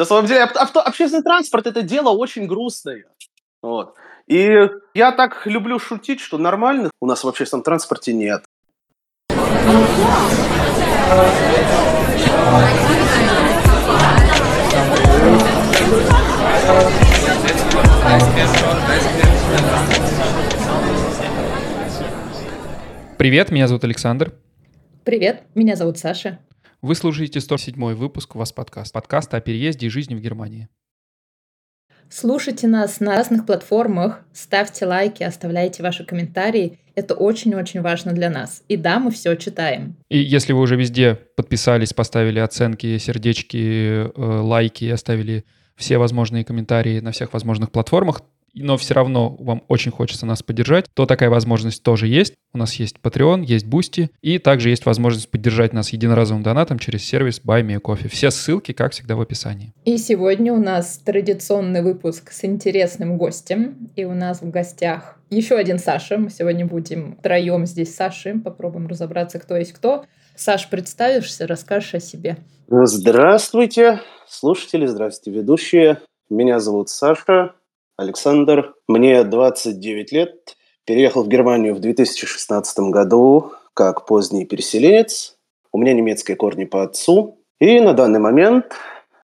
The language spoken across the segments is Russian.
На самом деле, авто, общественный транспорт – это дело очень грустное. Вот. И я так люблю шутить, что нормальных у нас в общественном транспорте нет. Привет, меня зовут Александр. Привет, меня зовут Саша. Вы слушаете 107 выпуск «У вас подкаст». Подкаст о переезде и жизни в Германии. Слушайте нас на разных платформах, ставьте лайки, оставляйте ваши комментарии. Это очень-очень важно для нас. И да, мы все читаем. И если вы уже везде подписались, поставили оценки, сердечки, э, лайки, оставили все возможные комментарии на всех возможных платформах, но все равно вам очень хочется нас поддержать, то такая возможность тоже есть. У нас есть Patreon, есть Boosty, и также есть возможность поддержать нас единоразовым донатом через сервис Buy Me Coffee. Все ссылки, как всегда, в описании. И сегодня у нас традиционный выпуск с интересным гостем, и у нас в гостях еще один Саша. Мы сегодня будем троем здесь с Сашей, попробуем разобраться, кто есть кто. Саш, представишься, расскажешь о себе. Здравствуйте, слушатели, здравствуйте, ведущие. Меня зовут Саша, Александр. Мне 29 лет. Переехал в Германию в 2016 году как поздний переселенец. У меня немецкие корни по отцу. И на данный момент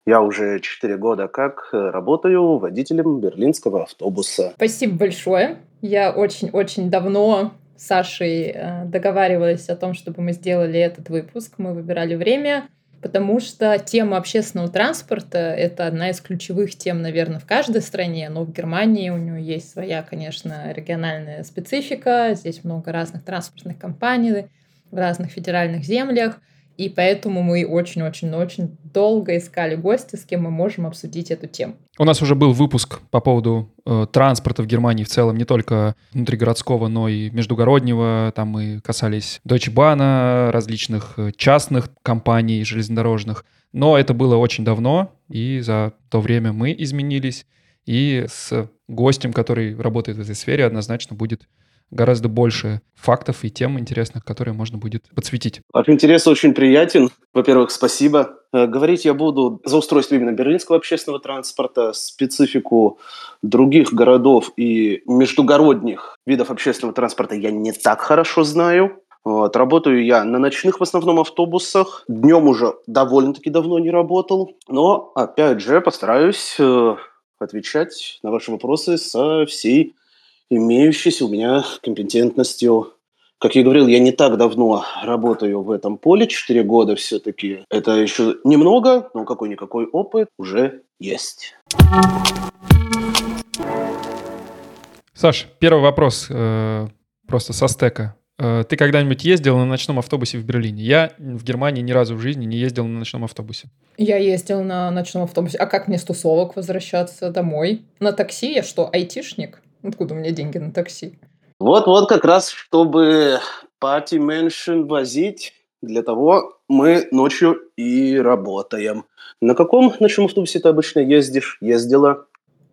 я уже 4 года как работаю водителем берлинского автобуса. Спасибо большое. Я очень-очень давно с Сашей э, договаривалась о том, чтобы мы сделали этот выпуск. Мы выбирали время потому что тема общественного транспорта — это одна из ключевых тем, наверное, в каждой стране, но в Германии у нее есть своя, конечно, региональная специфика, здесь много разных транспортных компаний в разных федеральных землях — и поэтому мы очень-очень-очень долго искали гостя, с кем мы можем обсудить эту тему. У нас уже был выпуск по поводу э, транспорта в Германии в целом, не только внутригородского, но и междугороднего. Там мы касались Deutsche Bahn, различных э, частных компаний железнодорожных. Но это было очень давно, и за то время мы изменились. И с гостем, который работает в этой сфере, однозначно будет гораздо больше фактов и тем интересных, которые можно будет подсветить. Ваш интерес очень приятен. Во-первых, спасибо. Э, говорить я буду за устройство именно берлинского общественного транспорта, специфику других городов и междугородних видов общественного транспорта я не так хорошо знаю. Вот. Работаю я на ночных в основном автобусах. Днем уже довольно-таки давно не работал. Но, опять же, постараюсь э, отвечать на ваши вопросы со всей имеющейся у меня компетентностью. Как я говорил, я не так давно работаю в этом поле, 4 года все-таки. Это еще немного, но какой-никакой опыт уже есть. Саш, первый вопрос э, просто со стека. Э, ты когда-нибудь ездил на ночном автобусе в Берлине? Я в Германии ни разу в жизни не ездил на ночном автобусе. Я ездил на ночном автобусе. А как мне с тусовок возвращаться домой? На такси? Я что, айтишник? Откуда у меня деньги на такси? Вот-вот как раз, чтобы пати меншин возить, для того мы ночью и работаем. На каком ночном автобусе ты обычно ездишь? Ездила?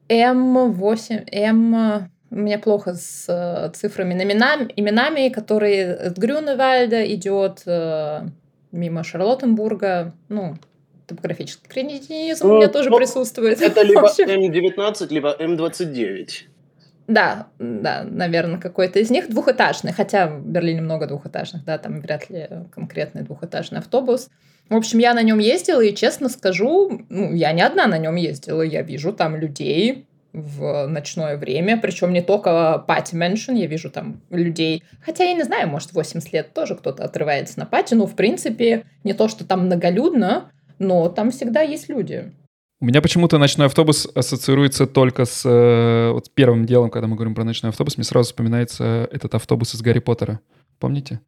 М8, М... У меня плохо с э, цифрами, именами, именами, которые от Грюневальда идет э, мимо Шарлоттенбурга. Ну, топографический кретинизм ну, у меня тоже ну, присутствует. Это либо М19, либо М29. Да, да, наверное, какой-то из них двухэтажный, хотя в Берлине много двухэтажных, да, там вряд ли конкретный двухэтажный автобус. В общем, я на нем ездила, и честно скажу, ну, я не одна на нем ездила, я вижу там людей в ночное время, причем не только пати меншин, я вижу там людей, хотя я не знаю, может, 80 лет тоже кто-то отрывается на пати, но, в принципе, не то, что там многолюдно, но там всегда есть люди. У меня почему-то ночной автобус ассоциируется только с э, вот первым делом, когда мы говорим про ночной автобус, мне сразу вспоминается этот автобус из Гарри Поттера. Помните?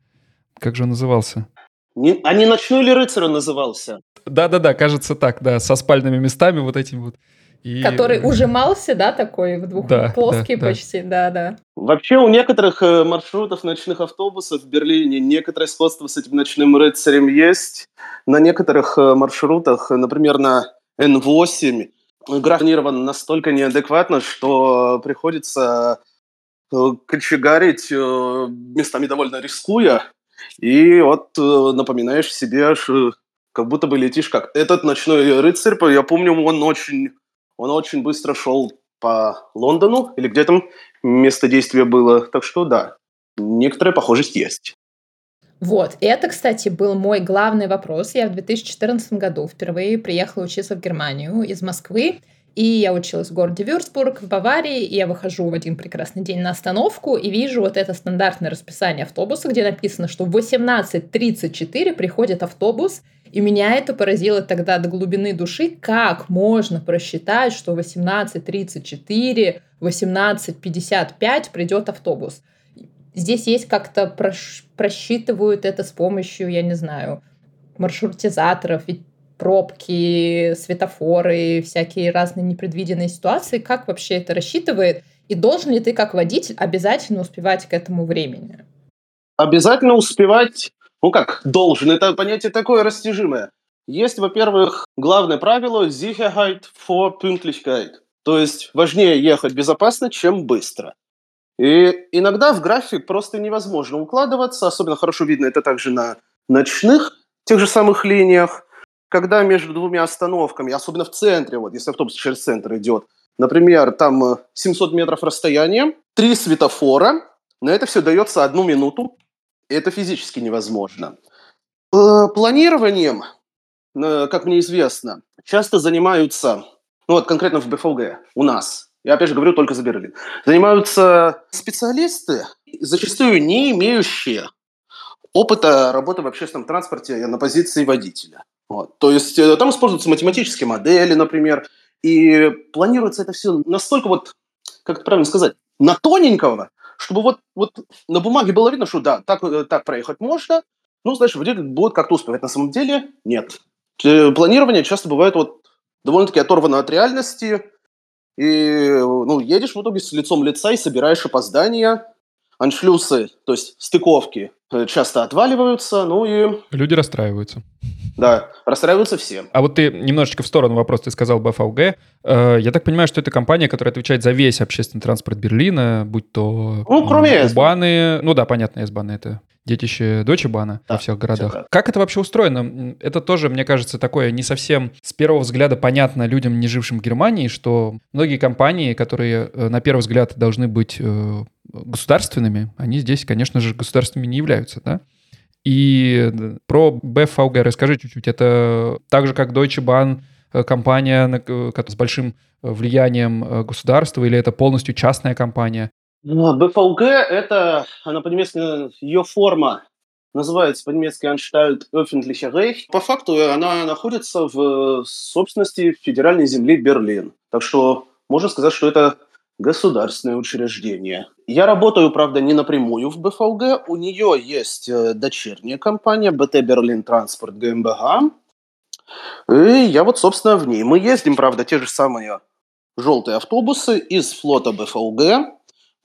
Как же он назывался? Не, а не ночной ли рыцарь он назывался? Да-да-да, кажется так, да, со спальными местами вот этими вот. И... Который ужимался, да, такой, в двух да, плоский да, почти, да-да. Вообще у некоторых э, маршрутов ночных автобусов в Берлине некоторое сходство с этим ночным рыцарем есть. На некоторых э, маршрутах, например, на N8 графинирован настолько неадекватно, что приходится э, кочегарить э, местами довольно рискуя. И вот э, напоминаешь себе как будто бы летишь как этот ночной рыцарь. Я помню, он очень, он очень быстро шел по Лондону, или где там место действия было. Так что да, некоторая похожесть есть. Вот, это, кстати, был мой главный вопрос. Я в 2014 году впервые приехала учиться в Германию из Москвы, и я училась в городе Вюрцбург, в Баварии, и я выхожу в один прекрасный день на остановку и вижу вот это стандартное расписание автобуса, где написано, что в 18.34 приходит автобус, и меня это поразило тогда до глубины души, как можно просчитать, что в 18.34, 18.55 придет автобус. Здесь есть как-то прош... просчитывают это с помощью, я не знаю, маршрутизаторов, ведь пробки, светофоры, всякие разные непредвиденные ситуации. Как вообще это рассчитывает? И должен ли ты как водитель обязательно успевать к этому времени? Обязательно успевать, ну как, должен, это понятие такое растяжимое. Есть, во-первых, главное правило Sicherheit vor Pünktlichkeit. То есть важнее ехать безопасно, чем быстро. И иногда в график просто невозможно укладываться, особенно хорошо видно это также на ночных тех же самых линиях, когда между двумя остановками, особенно в центре, вот если автобус через центр идет, например, там 700 э, метров расстояния, три светофора, на это все дается одну минуту, и это физически невозможно. Э, планированием, э, как мне известно, часто занимаются, ну вот конкретно в БФЛГ у нас, я опять же говорю только за Берлин, занимаются специалисты, зачастую не имеющие опыта работы в общественном транспорте на позиции водителя. Вот. То есть э, там используются математические модели, например, и планируется это все настолько вот, как это правильно сказать, на тоненького, чтобы вот, вот на бумаге было видно, что да, так, э, так проехать можно, ну, значит, водитель будет как-то успевать. На самом деле нет. Э, планирование часто бывает вот довольно-таки оторвано от реальности, и ну, едешь в итоге с лицом лица и собираешь опоздания, аншлюсы, то есть стыковки, часто отваливаются, ну и... Люди расстраиваются. Да, расстраиваются все. А вот ты немножечко в сторону вопрос, ты сказал БФЛГ. Э, я так понимаю, что это компания, которая отвечает за весь общественный транспорт Берлина, будь то... Ну, кроме Баны, ну да, понятно, S-баны это детище Deutsche Bahn да, во всех городах. Все как это вообще устроено? Это тоже, мне кажется, такое не совсем с первого взгляда понятно людям, не жившим в Германии, что многие компании, которые э, на первый взгляд должны быть э, государственными, они здесь, конечно же, государственными не являются, да? И про BFVG расскажи чуть-чуть. Это так же, как Deutsche Bahn, э, компания с большим влиянием государства, или это полностью частная компания? Ну, БФЛГ – это, она по-немецки, ее форма называется по-немецки Anstalt öffentlicher Recht. По факту она находится в собственности федеральной земли Берлин. Так что можно сказать, что это государственное учреждение. Я работаю, правда, не напрямую в БФЛГ. У нее есть э, дочерняя компания БТ Берлин Транспорт ГМБГ. И я вот, собственно, в ней. Мы ездим, правда, те же самые желтые автобусы из флота БФЛГ.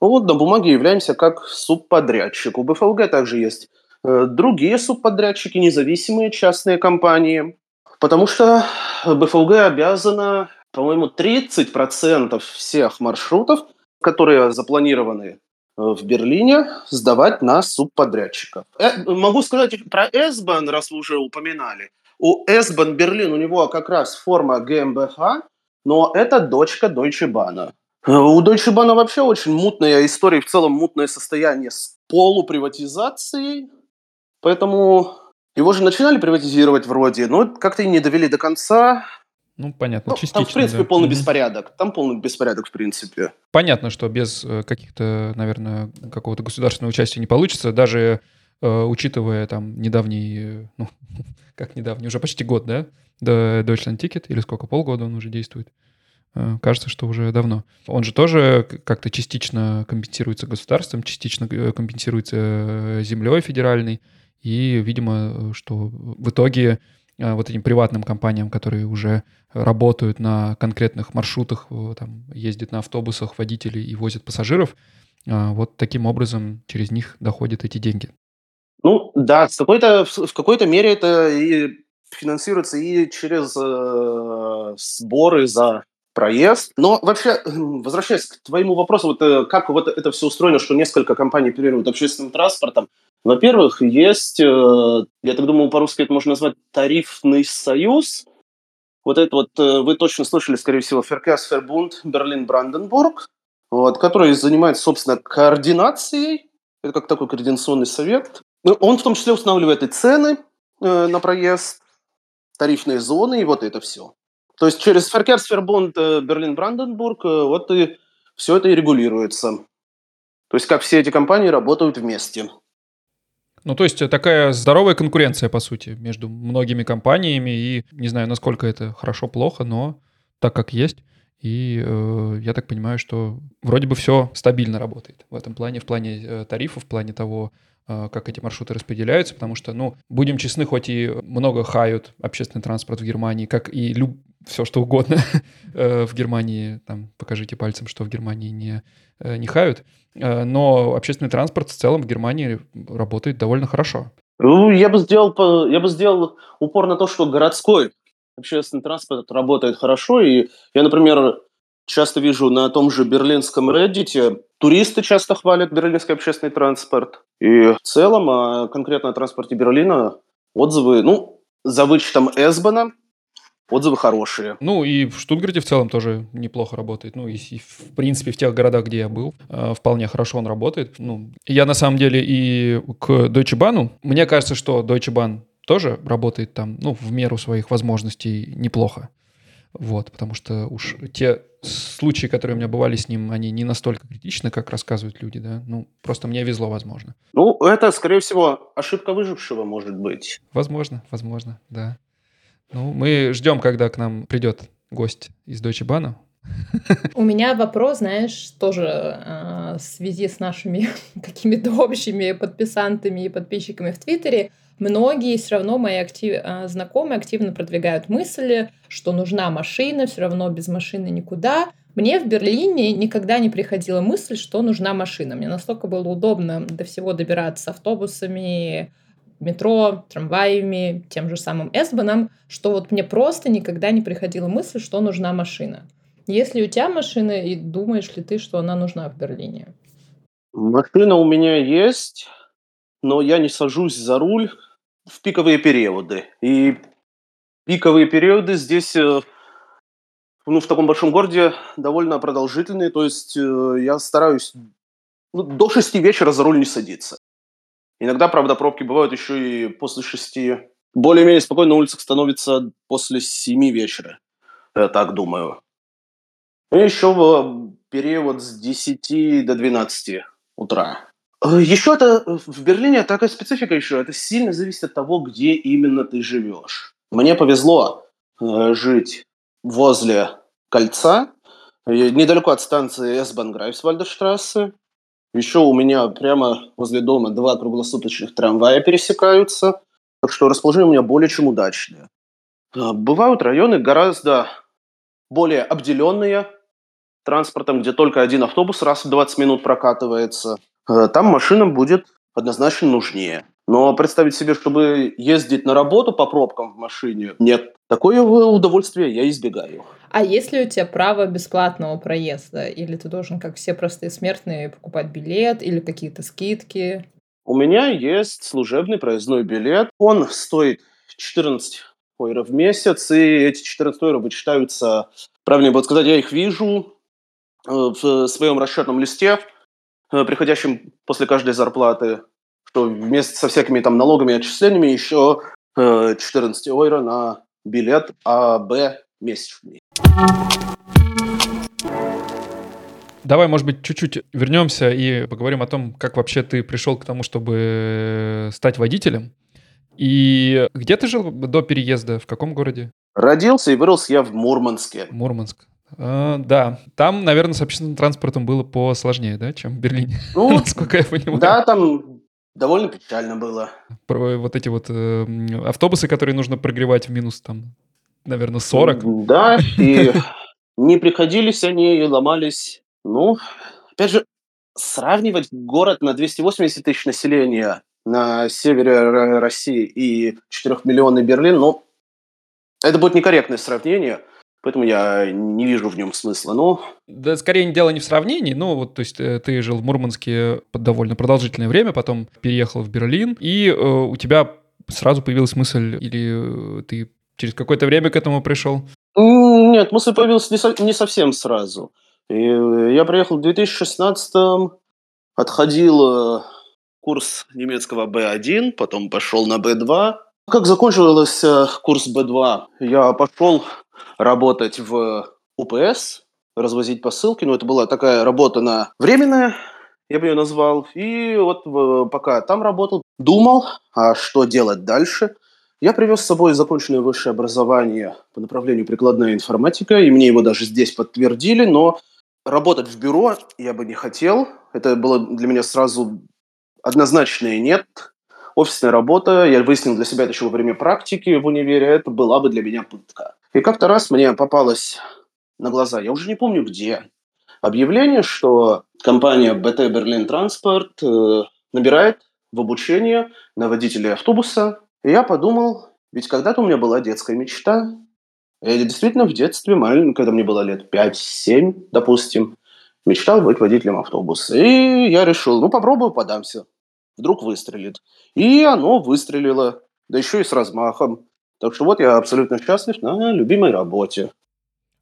Вот на бумаге являемся как субподрядчик. У БФЛГ также есть э, другие субподрядчики, независимые частные компании. Потому что БФЛГ обязана по-моему, 30% всех маршрутов, которые запланированы э, в Берлине, сдавать на субподрядчиков. Э, могу сказать про S-Bahn, раз вы уже упоминали. У S-Bahn Берлин, у него как раз форма ГМБХ, но это дочка Deutsche Bahn. Э, у Deutsche Bahn вообще очень мутная история, в целом мутное состояние с полуприватизацией, поэтому его же начинали приватизировать вроде, но как-то и не довели до конца. Ну, понятно, ну, частично. Там, в принципе, да. полный беспорядок. Там полный беспорядок, в принципе. Понятно, что без э, каких-то, наверное, какого-то государственного участия не получится, даже э, учитывая там недавний, э, ну, как недавний, уже почти год, да, до Deutschland Ticket, или сколько, полгода он уже действует. Э, кажется, что уже давно. Он же тоже как-то частично компенсируется государством, частично компенсируется землей федеральной, и, видимо, что в итоге вот этим приватным компаниям, которые уже работают на конкретных маршрутах, э, там, ездят на автобусах водителей и возят пассажиров, э, вот таким образом через них доходят эти деньги. Ну да, в какой-то, в какой-то мере это и финансируется и через э, сборы за проезд. Но вообще, возвращаясь к твоему вопросу, вот как вот это все устроено, что несколько компаний оперируют общественным транспортом, Во-первых, есть, э, я так думаю, по-русски это можно назвать тарифный союз. Вот это вот, э, вы точно слышали, скорее всего, Verkehrsverbund Берлин-Бранденбург, вот, который занимается, собственно, координацией, это как такой координационный совет. Ну, он в том числе устанавливает и цены э, на проезд, тарифные зоны и вот это все. То есть через э, Берлин-Бранденбург вот и все это и регулируется. То есть как все эти компании работают вместе. Ну, то есть такая здоровая конкуренция, по сути, между многими компаниями. И не знаю, насколько это хорошо-плохо, но так как есть. И э, я так понимаю, что вроде бы все стабильно работает в этом плане, в плане э, тарифов, в плане того, э, как эти маршруты распределяются, потому что, ну, будем честны, хоть и много хают общественный транспорт в Германии, как и люб... все что угодно э, в Германии, там, покажите пальцем, что в Германии не, э, не хают, э, но общественный транспорт в целом в Германии работает довольно хорошо. Ну, я бы сделал, я бы сделал упор на то, что городской общественный транспорт работает хорошо. И я, например, часто вижу на том же берлинском Reddit, туристы часто хвалят берлинский общественный транспорт. И в целом, а конкретно о транспорте Берлина, отзывы, ну, за вычетом Эсбана, отзывы хорошие. Ну и в Штутгарте в целом тоже неплохо работает. Ну и, и в принципе в тех городах, где я был, э, вполне хорошо он работает. Ну, я на самом деле и к Deutsche Bahn, мне кажется, что Deutsche Bahn тоже работает там, ну, в меру своих возможностей неплохо. Вот, потому что уж те случаи, которые у меня бывали с ним, они не настолько критичны, как рассказывают люди, да. Ну, просто мне везло, возможно. Ну, это, скорее всего, ошибка выжившего, может быть. Возможно, возможно, да. Ну, мы ждем, когда к нам придет гость из Deutsche Bahn. У меня вопрос, знаешь, тоже э, в связи с нашими какими-то общими подписантами и подписчиками в Твиттере многие все равно мои актив... А, знакомые активно продвигают мысли, что нужна машина, все равно без машины никуда. Мне в Берлине никогда не приходила мысль, что нужна машина. Мне настолько было удобно до всего добираться автобусами, метро, трамваями, тем же самым S-баном, что вот мне просто никогда не приходила мысль, что нужна машина. Если у тебя машина, и думаешь ли ты, что она нужна в Берлине? Машина у меня есть, но я не сажусь за руль в пиковые периоды. И пиковые периоды здесь, э, ну, в таком большом городе довольно продолжительные. То есть э, я стараюсь ну, до шести вечера за руль не садиться. Иногда, правда, пробки бывают еще и после шести. Более-менее спокойно на улицах становится после семи вечера. Я так думаю. Ну, еще в период с 10 до 12 утра. Э, еще это э, в Берлине такая специфика еще. Это сильно зависит от того, где именно ты живешь. Мне повезло э, жить возле кольца, недалеко от станции S-Bahn Грайфсвальдерштрассе. Еще у меня прямо возле дома два круглосуточных трамвая пересекаются, так что расположение у меня более чем удачное. Бывают районы гораздо более обделенные транспортом, где только один автобус раз в 20 минут прокатывается – Э, там машинам будет однозначно нужнее. Но представить себе, чтобы ездить на работу по пробкам в машине, нет. Такое удовольствие я избегаю. А есть ли у тебя право бесплатного проезда? Или ты должен, как все простые смертные, покупать билет или какие-то скидки? У меня есть служебный проездной билет. Он стоит 14 евро в месяц, и эти 14 евро вычитаются, правильнее будет сказать, я их вижу э, в своем расчетном листе, Э, приходящим после каждой зарплаты, что вместе со всякими там налогами и отчислениями еще 14 э, евро на билет А, Б месячный. Давай, может быть, чуть-чуть вернемся и поговорим о том, как вообще ты пришел к тому, чтобы стать водителем. И где ты жил до переезда? В каком городе? Родился и вырос я в Мурманске. Мурманск. А, да, там, наверное, с общественным транспортом было посложнее, да, чем в Берлине, ну, насколько я понимаю. Да, там довольно печально было. Про вот эти вот э, автобусы, которые нужно прогревать в минус, там, наверное, 40. Да, и не приходились они, и ломались. Ну, опять же, сравнивать город на 280 тысяч населения на севере России и 4-миллионный Берлин, ну, это будет некорректное сравнение – Поэтому я не вижу в нем смысла, но... Да, скорее дело не в сравнении, ну, вот, то есть э, ты жил в Мурманске довольно продолжительное время, потом переехал в Берлин, и э, у тебя сразу появилась мысль, или э, ты через какое-то время к этому пришел? Нет, мысль появилась не, со, не совсем сразу. И э, я приехал в 2016 отходил курс немецкого B1, потом пошел на B2. Как закончился курс B2, я пошел работать в УПС, развозить посылки. Но это была такая работа на временная, я бы ее назвал. И вот пока там работал, думал, а что делать дальше. Я привез с собой законченное высшее образование по направлению прикладная информатика, и мне его даже здесь подтвердили, но работать в бюро я бы не хотел. Это было для меня сразу однозначное нет. Офисная работа, я выяснил для себя это еще во время практики в универе, это была бы для меня пытка. И как-то раз мне попалось на глаза, я уже не помню где, объявление, что компания BT Berlin Transport набирает в обучение на водителя автобуса. И я подумал, ведь когда-то у меня была детская мечта. Я действительно в детстве, маленький, когда мне было лет 5-7, допустим, мечтал быть водителем автобуса. И я решил, ну попробую, подамся. Вдруг выстрелит. И оно выстрелило, да еще и с размахом. Так что вот я абсолютно счастлив на любимой работе.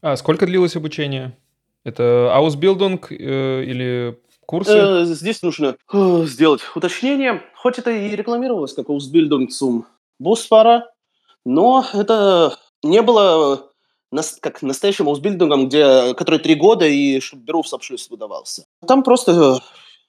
А сколько длилось обучение? Это аусбилдинг э, или курсы? Э, здесь нужно э, сделать уточнение. Хоть это и рекламировалось как аусбилдинг zum Busfahrer, но это не было нас, как настоящим аусбилдингом, где, который три года и чтобы Berufsabschluss выдавался. Там просто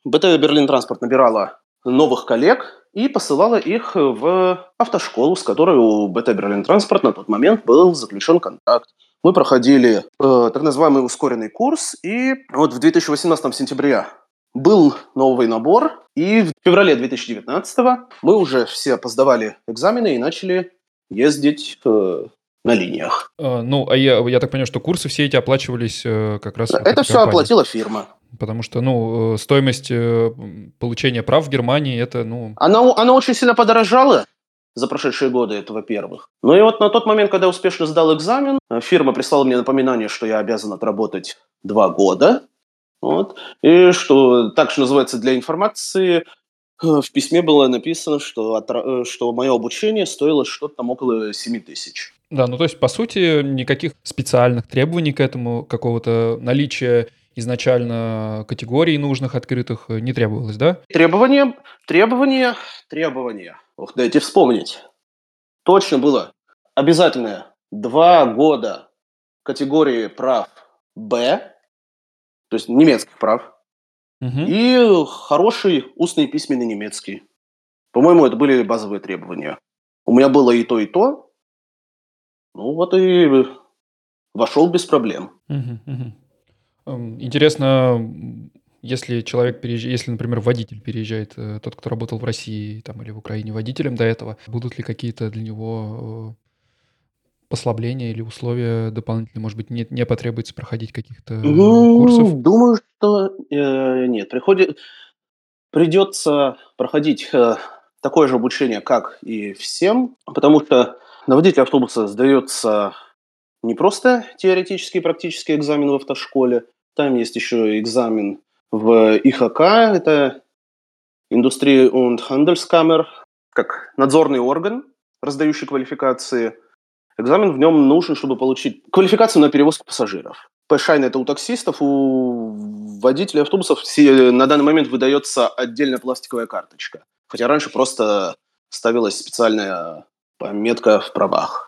БТ Берлин Транспорт набирала новых коллег и посылала их в автошколу, с которой у БТ Берлин Транспорт на тот момент был заключен контракт. Мы проходили э, так называемый ускоренный курс, и вот в 2018 сентябре был новый набор, и в феврале 2019 мы уже все поздавали экзамены и начали ездить э, на линиях. А, ну, а я, я так понимаю, что курсы все эти оплачивались э, как раз... Это все компанией. оплатила фирма. Потому что, ну, э, стоимость э, получения прав в Германии, это, ну... Она, она очень сильно подорожала за прошедшие годы, это во-первых. Ну и вот на тот момент, когда я успешно сдал экзамен, э, фирма прислала мне напоминание, что я обязан отработать два года. Вот. И что, так что называется, для информации, в письме было написано, что, что мое обучение стоило что-то там около 7 тысяч. Да, ну то есть, по сути, никаких специальных требований к этому, какого-то наличия изначально категорий нужных, открытых, э, не требовалось, да? Требования, требования, требования. Ох, дайте вспомнить. Точно было. Обязательное. Два года категории прав Б, то есть немецких прав, угу. и хороший устный и письменный немецкий. По-моему, это были базовые требования. У меня было и то, и то. Ну вот и вошел без проблем. Угу, угу. Интересно, если человек переезжает, если, например, водитель переезжает, э, тот, кто работал в России там, или в Украине водителем до этого, будут ли какие-то для него э, послабления или условия дополнительные? Может быть, не, не потребуется проходить каких-то ну, курсов? Думаю, что э, нет. Приходит, придется проходить э, такое же обучение, как и всем, потому что на водителя автобуса сдается не просто теоретический и практический экзамен в автошколе, там есть еще экзамен в IHK, это Industrie- und Handelskammer, как надзорный орган, раздающий квалификации. Экзамен в нем нужен, чтобы получить квалификацию на перевозку пассажиров. P-Schein – это у таксистов, у водителей автобусов на данный момент выдается отдельная пластиковая карточка. Хотя раньше просто ставилась специальная пометка в правах.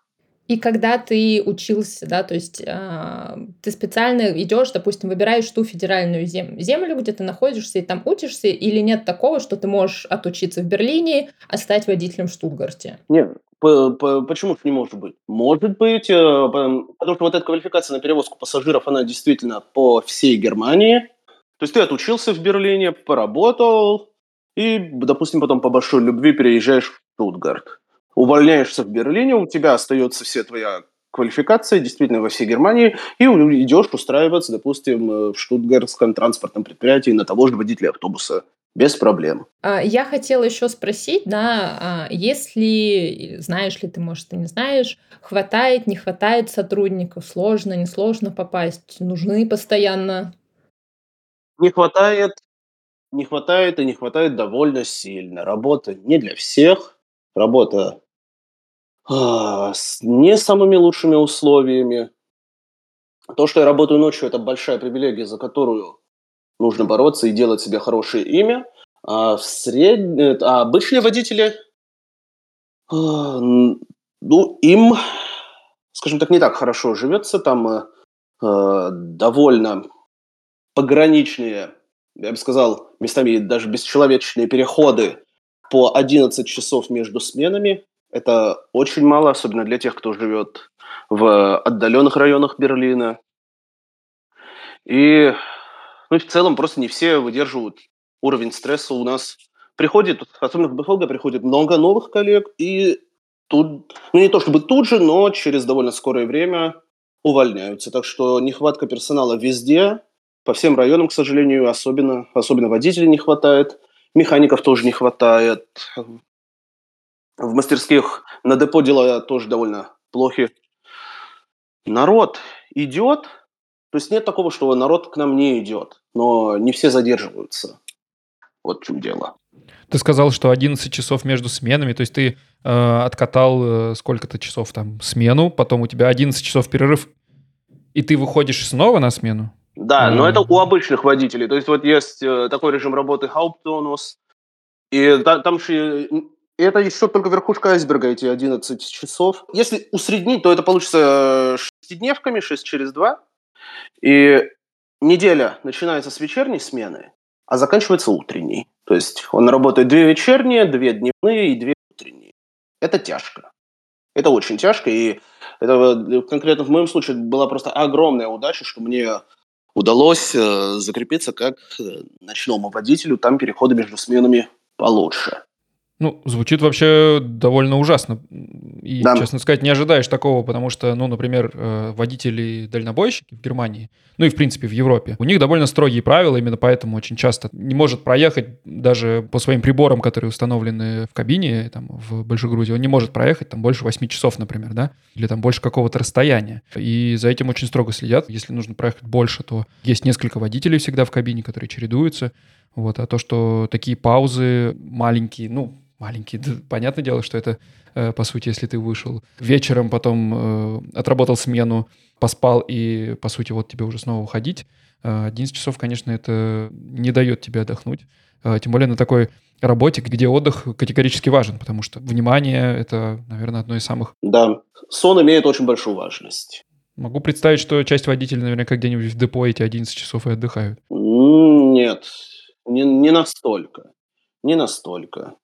И когда ты учился, да, то есть э, ты специально идешь, допустим, выбираешь ту федеральную зем- землю, где ты находишься и там учишься, или нет такого, что ты можешь отучиться в Берлине, а стать водителем в Штутгарте? Нет, почему не может быть? Может быть, э, потому что вот эта квалификация на перевозку пассажиров, она действительно по всей Германии. То есть ты отучился в Берлине, поработал, и, допустим, потом по большой любви переезжаешь в Штутгарт увольняешься в Берлине, у тебя остается вся твоя квалификация, действительно, во всей Германии, и идешь устраиваться, допустим, в штутгарском транспортном предприятии на того же водителя автобуса. без проблем. А, я хотела еще спросить, да, а, если, знаешь ли ты, может, ты не знаешь, хватает, не хватает сотрудников, сложно, несложно попасть, нужны постоянно? Не хватает, не хватает и не хватает довольно сильно. Работа не для всех, работа с не самыми лучшими условиями. То, что я работаю ночью, это большая привилегия, за которую нужно бороться и делать себе хорошее имя. А в сред... Э, а обычные водители, а, ну, им, скажем так, не так хорошо живется. Там э, э, довольно пограничные, я бы сказал, местами даже бесчеловечные переходы по 11 часов между сменами. Это очень мало, особенно для тех, кто живет в отдаленных районах Берлина. И ну, в целом просто не все выдерживают уровень стресса у нас. Приходит, особенно в БФЛГ, приходит много новых коллег, и тут, ну не то чтобы тут же, но через довольно скорое время увольняются. Так что нехватка персонала везде, по всем районам, к сожалению, особенно, особенно водителей не хватает, механиков тоже не хватает. В мастерских на депо дела тоже довольно плохи. Народ идет, то есть нет такого, что народ к нам не идет, но не все задерживаются. Вот в чем дело. Ты сказал, что 11 часов между сменами, то есть ты э, откатал э, сколько-то часов там смену, потом у тебя 11 часов перерыв, и ты выходишь снова на смену? Да, mm. но это у обычных водителей. То есть вот есть э, такой режим работы Haupttonus, и та, там же и это еще только верхушка айсберга, эти 11 часов. Если усреднить, то это получится шестидневками, 6 через 2. И неделя начинается с вечерней смены, а заканчивается утренней. То есть он работает две вечерние, две дневные и две утренние. Это тяжко. Это очень тяжко, и это конкретно в моем случае была просто огромная удача, что мне удалось э, закрепиться как э, ночному водителю, там переходы между сменами получше. Ну, звучит вообще довольно ужасно. И, да. честно сказать, не ожидаешь такого, потому что, ну, например, э, водители-дальнобойщики в Германии, ну и, в принципе, в Европе, у них довольно строгие правила, именно поэтому очень часто не может проехать даже по своим приборам, которые установлены в кабине, там, в Большой Грузии, он не может проехать там больше 8 часов, например, да, или там больше какого-то расстояния. И за этим очень строго следят. Если нужно проехать больше, то есть несколько водителей всегда в кабине, которые чередуются. Вот, а то, что такие паузы маленькие, ну, маленький. Да, понятное дело, что это, э, по сути, если ты вышел вечером, потом э, отработал смену, поспал, и, по сути, вот тебе уже снова уходить, 11 э, часов, конечно, это не дает тебе отдохнуть. Тем более на такой работе, где отдых категорически важен, потому что внимание — это, наверное, одно из самых... Да, сон имеет очень большую важность. Могу представить, что часть водителей, наверняка, где-нибудь в депо эти 11 часов и отдыхают. Нет, не, не настолько. Не настолько.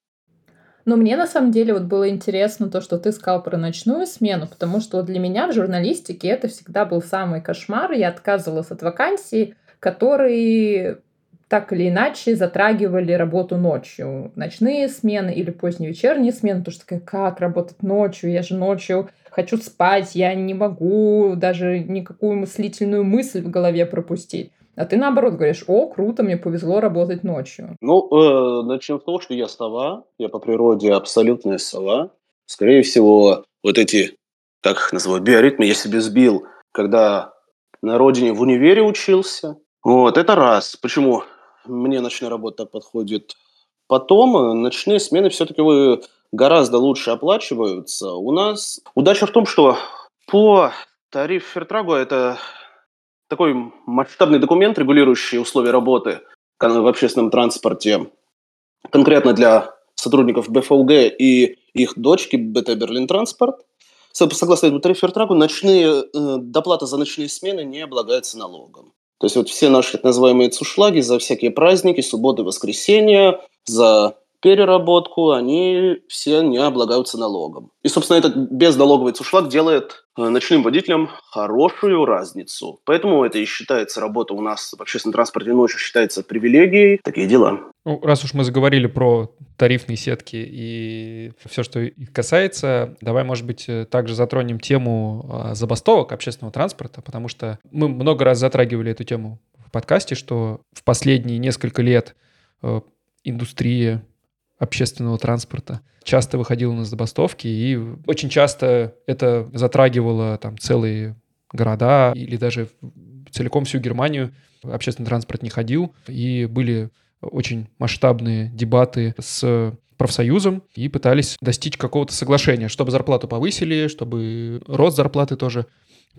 Но мне на самом деле вот было интересно то, что ты сказал про ночную смену, потому что для меня в журналистике это всегда был самый кошмар. Я отказывалась от вакансий, которые так или иначе затрагивали работу ночью. Ночные смены или поздние вечерние смены, потому что такая, как работать ночью? Я же ночью хочу спать, я не могу даже никакую мыслительную мысль в голове пропустить. А ты наоборот говоришь, о, круто, мне повезло работать ночью. Ну, э, начнем с того, что я сова, я по природе абсолютная сова. Скорее всего, вот эти, как их называют, биоритмы я себе сбил, когда на родине в универе учился. Вот, это раз. Почему мне ночная работа подходит? Потом ночные смены все-таки гораздо лучше оплачиваются. У нас удача в том, что по тарифу Фертрагу это такой масштабный документ, регулирующий условия работы в общественном транспорте, конкретно для сотрудников БФЛГ и их дочки БТ Берлин Транспорт. Согласно этому тарифертрагу, ночные, э, доплата за ночные смены не облагается налогом. То есть вот все наши так называемые цушлаги за всякие праздники, субботы, воскресенья, за переработку, они все не облагаются налогом. И, собственно, этот безналоговый цушлаг делает ночным водителям хорошую разницу. Поэтому это и считается работа у нас в общественном транспорте ночью, считается привилегией. Такие дела. Ну, раз уж мы заговорили про тарифные сетки и все, что их касается, давай, может быть, э, также затронем тему а, забастовок общественного транспорта, потому что мы много раз затрагивали эту тему в подкасте, что в последние несколько лет э, индустрия общественного транспорта часто выходила на забастовки, и очень часто это затрагивало там целые города или даже целиком всю Германию. Общественный транспорт не ходил, и были очень масштабные дебаты с профсоюзом и пытались достичь какого-то соглашения, чтобы зарплату повысили, чтобы рост зарплаты тоже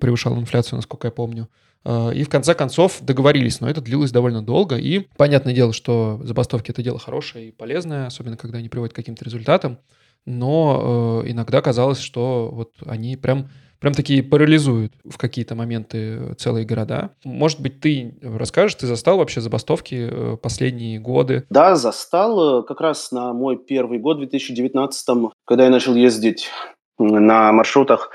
превышал инфляцию, насколько я помню. А, и в конце концов договорились, но это длилось довольно долго. И понятное дело, что забастовки — это дело хорошее и полезное, особенно когда они приводят к каким-то результатам. Но э, иногда казалось, что вот они прям прям такие парализуют в какие-то моменты целые города. Может быть, ты расскажешь, ты застал вообще забастовки э, последние годы? Да, застал. Э, как раз на мой первый год, в 2019, когда я начал ездить на маршрутах,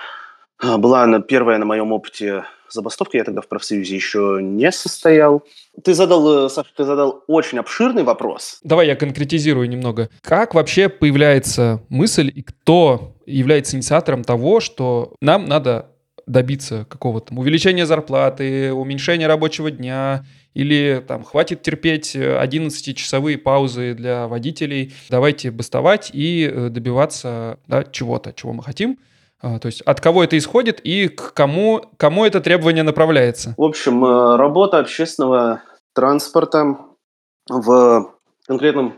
э, была первая на моем опыте забастовка. Я тогда в профсоюзе еще не состоял. Ты задал, Саша, ты задал очень обширный вопрос. Давай я конкретизирую немного. Как вообще появляется мысль и кто является инициатором того, что нам надо добиться какого-то увеличения зарплаты, уменьшения рабочего дня, или там хватит терпеть 11-часовые паузы для водителей, давайте бастовать и э, добиваться да, чего-то, чего мы хотим. А, то есть от кого это исходит и к кому, кому это требование направляется? В общем, э, работа общественного транспорта в конкретном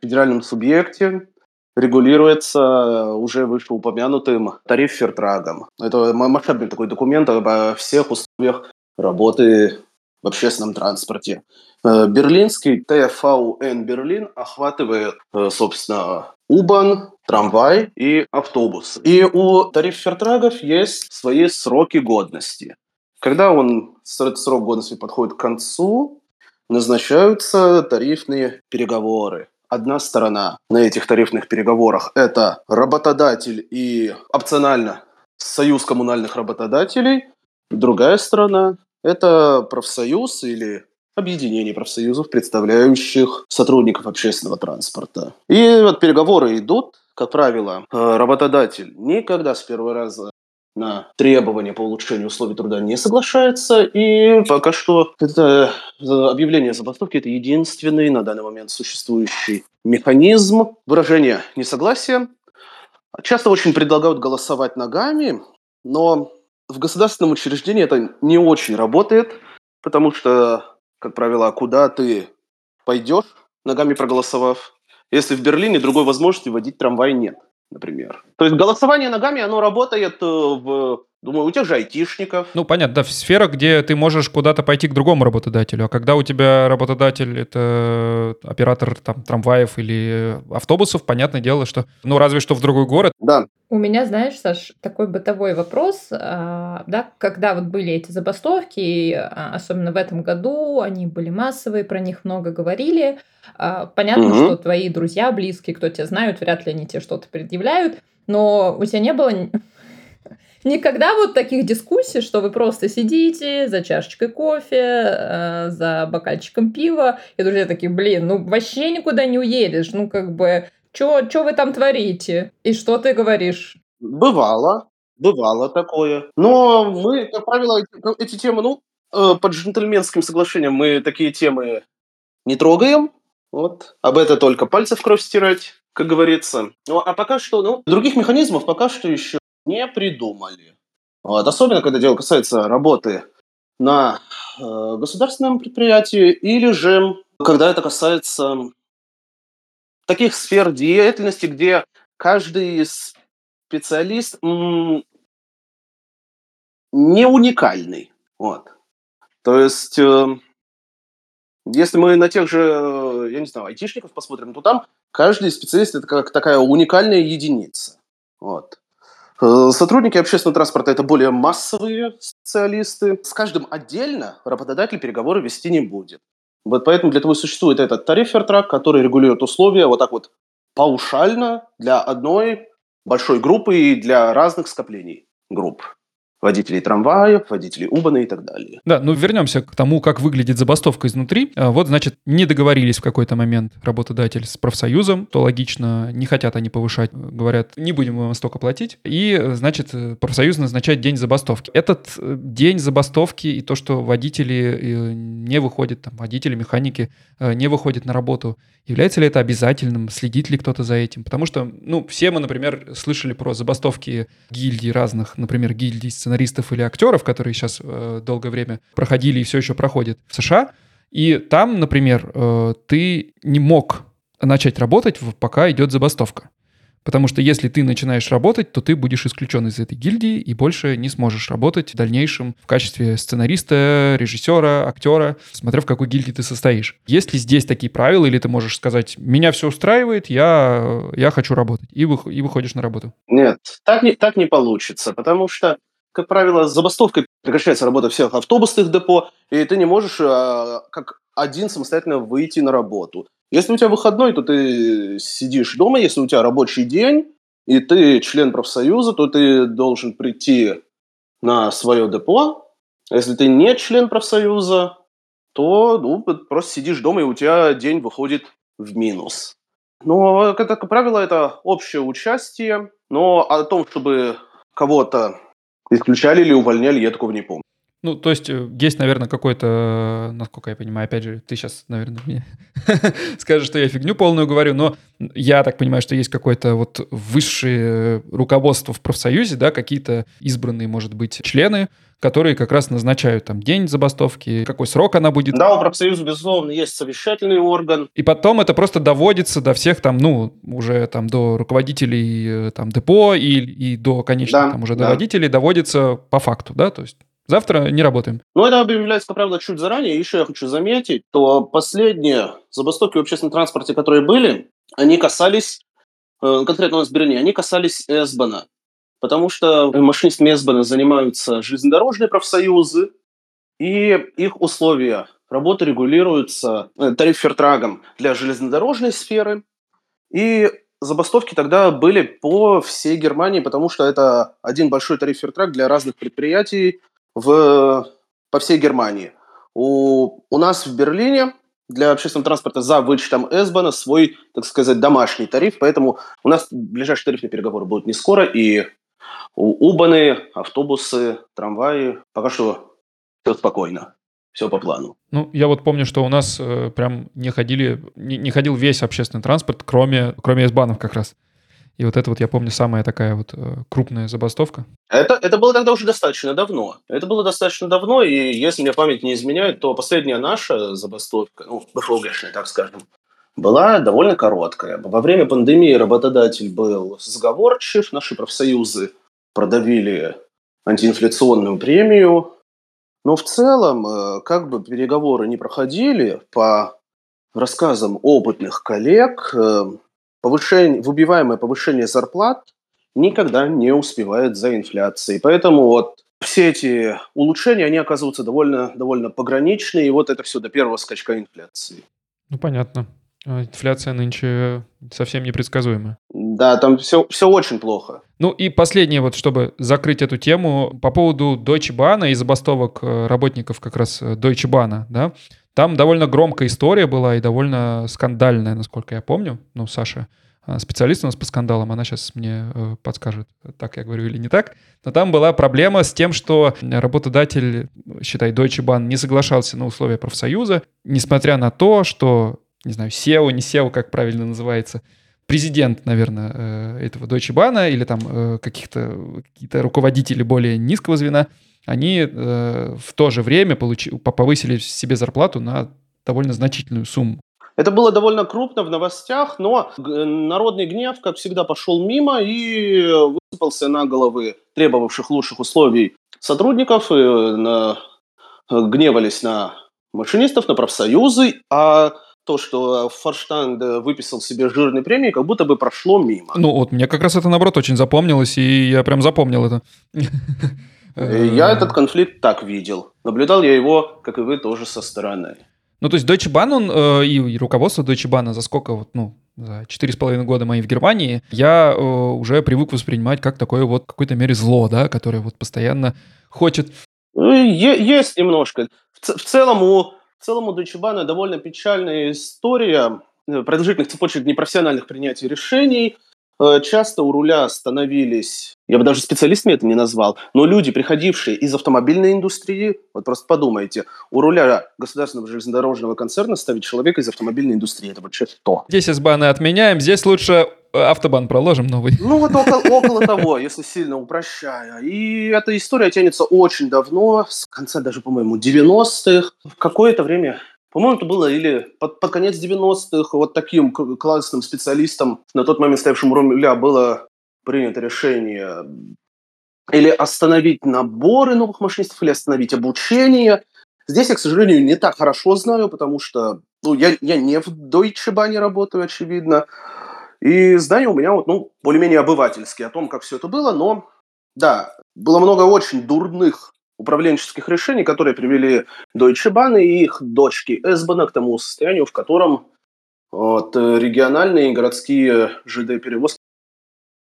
федеральном субъекте регулируется э, уже вышеупомянутым тариф Фертрагом. Это масштабный такой документ обо всех условиях работы в общественном транспорте. Э, берлинский ТФУН Берлин охватывает, собственно, УБАН, трамвай и автобус. И у тариф Фертрагов есть свои сроки годности. Когда он, срок годности подходит к концу, назначаются тарифные переговоры одна сторона на этих тарифных переговорах – это работодатель и опционально союз коммунальных работодателей. Другая сторона – это профсоюз или объединение профсоюзов, представляющих сотрудников общественного транспорта. И вот переговоры идут, как правило, э, работодатель никогда с первого раза на требования по улучшению условий труда не соглашается, и пока что это э, объявление забастовки – это единственный на данный момент существующий механизм выражения несогласия. Часто очень предлагают голосовать ногами, но в государственном учреждении это не очень работает, потому что, как правило, куда ты пойдешь, ногами проголосовав, если в Берлине другой возможности водить трамвай нет – например. То есть голосование ногами, оно работает э, в Думаю, у тех же айтишников. Ну, понятно, да, в сферах, где ты можешь куда-то пойти к другому работодателю. А когда у тебя работодатель — это оператор там, трамваев или автобусов, понятное дело, что, ну, разве что в другой город. Да. У меня, знаешь, Саш, такой бытовой вопрос, а, да, когда вот были эти забастовки, а, особенно в этом году, они были массовые, про них много говорили. А, понятно, угу. что твои друзья, близкие, кто тебя знают, вряд ли они тебе что-то предъявляют, но у тебя не было Никогда вот таких дискуссий, что вы просто сидите за чашечкой кофе, э, за бокальчиком пива, и друзья такие, блин, ну вообще никуда не уедешь, ну как бы, что вы там творите? И что ты говоришь? Бывало, бывало такое. Но мы, как правило, эти, ну, темы, ну, э, под джентльменским соглашением мы такие темы не трогаем. Вот. Об это только пальцы в кровь стирать, как говорится. Ну, а пока что, ну, других механизмов пока что еще не придумали. Вот. Особенно, когда дело касается работы на э, государственном предприятии или же когда это касается таких сфер деятельности, где каждый специалист м- не уникальный. Вот. То есть, э, если мы на тех же, я не знаю, айтишников посмотрим, то там каждый специалист это как такая уникальная единица. Вот. Э, сотрудники общественного транспорта – это более массовые специалисты. С каждым отдельно работодатель переговоры вести не будет. Вот поэтому для того и существует этот тариф Фертрак, который регулирует условия вот так вот паушально для одной большой группы и для разных скоплений групп. Водителей трамваев, водителей Убана и так далее. Да, ну вернемся к тому, как выглядит забастовка изнутри. А, вот, значит, не договорились в какой-то момент работодатель с профсоюзом, то логично, не хотят они повышать, говорят, не будем вам столько платить, и, значит, профсоюз назначает день забастовки. Этот э, день забастовки и то, что водители э, не выходят, там, водители, механики э, не выходят на работу, является ли это обязательным, следит ли кто-то за этим? Потому что, ну, все мы, например, слышали про забастовки гильдий разных, например, гильдий сценаристов или актеров, которые сейчас э, долгое время проходили и все еще проходят в США. И там, например, э, ты не мог начать работать, пока идет забастовка. Потому что если ты начинаешь работать, то ты будешь исключен из этой гильдии и больше не сможешь работать в дальнейшем в качестве сценариста, режиссера, актера, смотря в какой гильдии ты состоишь. Есть ли здесь такие правила, или ты можешь сказать, меня все устраивает, я, я хочу работать, и, вы, и выходишь на работу? Нет, так не, так не получится, потому что как правило, забастовкой прекращается работа всех автобусных депо, и ты не можешь э, как один самостоятельно выйти на работу. Если у тебя выходной, то ты сидишь дома, если у тебя рабочий день, и ты член профсоюза, то ты должен прийти на свое депо. Если ты не член профсоюза, то ну, просто сидишь дома, и у тебя день выходит в минус. Но, как правило, это общее участие. Но о том, чтобы кого-то Исключали или увольняли, я такого не помню. Ну, то есть э, есть, наверное, какой-то, насколько я понимаю, опять же, ты сейчас, наверное, мне скажешь, что я фигню полную говорю, но я так понимаю, что есть какое-то вот высшее руководство в профсоюзе, да, какие-то избранные, может быть, члены, которые как раз назначают там день забастовки, какой срок она будет. Да, у профсоюза, безусловно, есть совещательный орган. И потом это просто доводится до всех там, ну, уже там до руководителей э, там депо и, и до, конечно, да, там уже да. до водителей доводится по факту, да, то есть Завтра не работаем. Ну, это объявляется, правда, чуть заранее. Еще я хочу заметить, то последние забастовки в общественном транспорте, которые были, они касались, э, конкретно у нас в Берлине, они касались Эсбана потому что машинистами СБН занимаются железнодорожные профсоюзы, и их условия работы регулируются э, тариф-фертрагом для железнодорожной сферы, и забастовки тогда были по всей Германии, потому что это один большой тариф-фертраг для разных предприятий в, по всей Германии. У, у нас в Берлине для общественного транспорта за вычетом Эсбана свой, так сказать, домашний тариф, поэтому у нас ближайшие тарифные переговоры будут не скоро, и Убаны, автобусы, трамваи. Пока что все спокойно. Все по плану. Ну, я вот помню, что у нас э, прям не ходили, не, не ходил весь общественный транспорт, кроме, кроме S-банов как раз. И вот это вот, я помню, самая такая вот э, крупная забастовка. Это, это было тогда уже достаточно давно. Это было достаточно давно, и если мне память не изменяет, то последняя наша забастовка, ну, БФОГшная, так скажем, была довольно короткая. Во время пандемии работодатель был сговорчив, наши профсоюзы продавили антиинфляционную премию. Но в целом, э, как бы переговоры не проходили, по рассказам опытных коллег, э, повышение, выбиваемое повышение зарплат никогда не успевает за инфляцией. Поэтому вот все эти улучшения, они оказываются довольно, довольно пограничные, и вот это все до первого скачка инфляции. Ну, понятно. А инфляция нынче совсем непредсказуемая. Да, там все, все очень плохо. Ну и последнее, вот чтобы закрыть эту тему, по поводу Deutsche Bahn и забастовок э, работников как раз э, Deutsche Bahn, да, там довольно громкая история была и довольно скандальная, насколько я помню. Ну, Саша э, специалист у нас по скандалам, она сейчас мне подскажет, так я говорю или не так. Но там была проблема с тем, что работодатель, считай, Deutsche Bahn не соглашался на условия профсоюза, несмотря на то, что не знаю, SEO, не SEO, как правильно называется, президент, наверное, э, этого Deutsche Bahn или там э, каких-то какие-то руководители более низкого звена, они э, в то же время получи, повысили себе зарплату на довольно значительную сумму. Это было довольно крупно в новостях, но народный гнев, как всегда, пошел мимо и высыпался на головы требовавших лучших условий сотрудников, и на, гневались на машинистов, на профсоюзы, а то, что Форштанд выписал себе жирные премии, как будто бы прошло мимо. Ну вот, мне как раз это, наоборот, очень запомнилось, и я прям запомнил это. Я этот конфликт так видел. Наблюдал я его, как и вы, тоже со стороны. Ну, то есть Deutsche Bahn, он э, и, руководство Deutsche Bahn за сколько вот, ну, за четыре с половиной года моей в Германии, я э, уже привык воспринимать как такое вот какой-то мере зло, да, которое вот постоянно хочет... Ну, есть немножко. В, в целом у в целом у Deutsche Bahn довольно печальная история э, продолжительных цепочек непрофессиональных принятий решений – Э, часто у руля становились, я бы даже специалистами это не назвал, но люди, приходившие из автомобильной индустрии, вот просто подумайте, у руля государственного железнодорожного концерна ставить человека из автомобильной индустрии. Это вообще что? Здесь СБАны отменяем, здесь лучше э, автобан проложим новый. Ну вот около, около того, если сильно упрощая. И эта история тянется очень давно, с конца даже, по-моему, 90-х. В какое-то время по-моему, это было или под, под конец 90-х вот таким классным специалистом, на тот момент ставшим руля, было принято решение или остановить наборы новых машинистов, или остановить обучение. Здесь я, к сожалению, не так хорошо знаю, потому что ну, я, я не в Deutsche Bahn работаю, очевидно. И знания у меня вот, ну, более-менее обывательские о том, как все это было, но да, было много очень дурных управленческих решений, которые привели Deutsche Bahn и их дочки S-Bahn к тому состоянию, в котором вот, региональные и городские ЖД-перевозки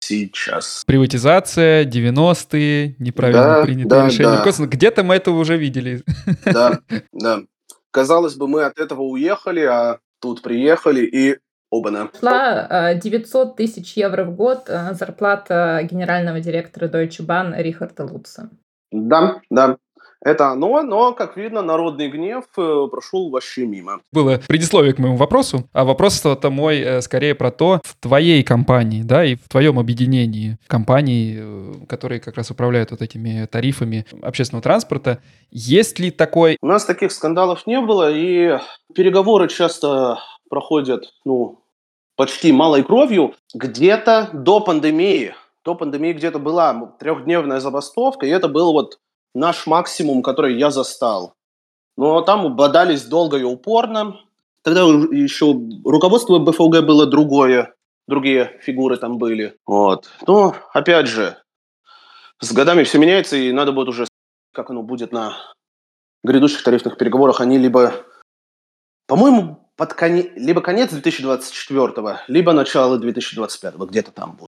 сейчас. Приватизация, 90-е, неправильно да, принятые да, решения. Да. Где-то мы это уже видели. Да, да. Казалось бы, мы от этого уехали, а тут приехали и Оба-на. Шла 900 тысяч евро в год э, зарплата генерального директора Deutsche Bahn Рихарда Лутца. Да, да. Это оно, но, как видно, народный гнев э, прошел вообще мимо. Было предисловие к моему вопросу, а вопрос это мой э, скорее про то, в твоей компании, да, и в твоем объединении компаний, э, которые как раз управляют вот этими тарифами общественного транспорта, есть ли такой... У нас таких скандалов не было, и переговоры часто проходят, ну, почти малой кровью. Где-то до пандемии до пандемии где-то была трехдневная забастовка, и это был вот наш максимум, который я застал. Но там бодались долго и упорно. Тогда еще руководство БФУГ было другое, другие фигуры там были. Вот. Но, опять же, с годами все меняется, и надо будет уже, как оно будет на грядущих тарифных переговорах, они либо, по-моему, под конец, либо конец 2024, либо начало 2025, где-то там будет.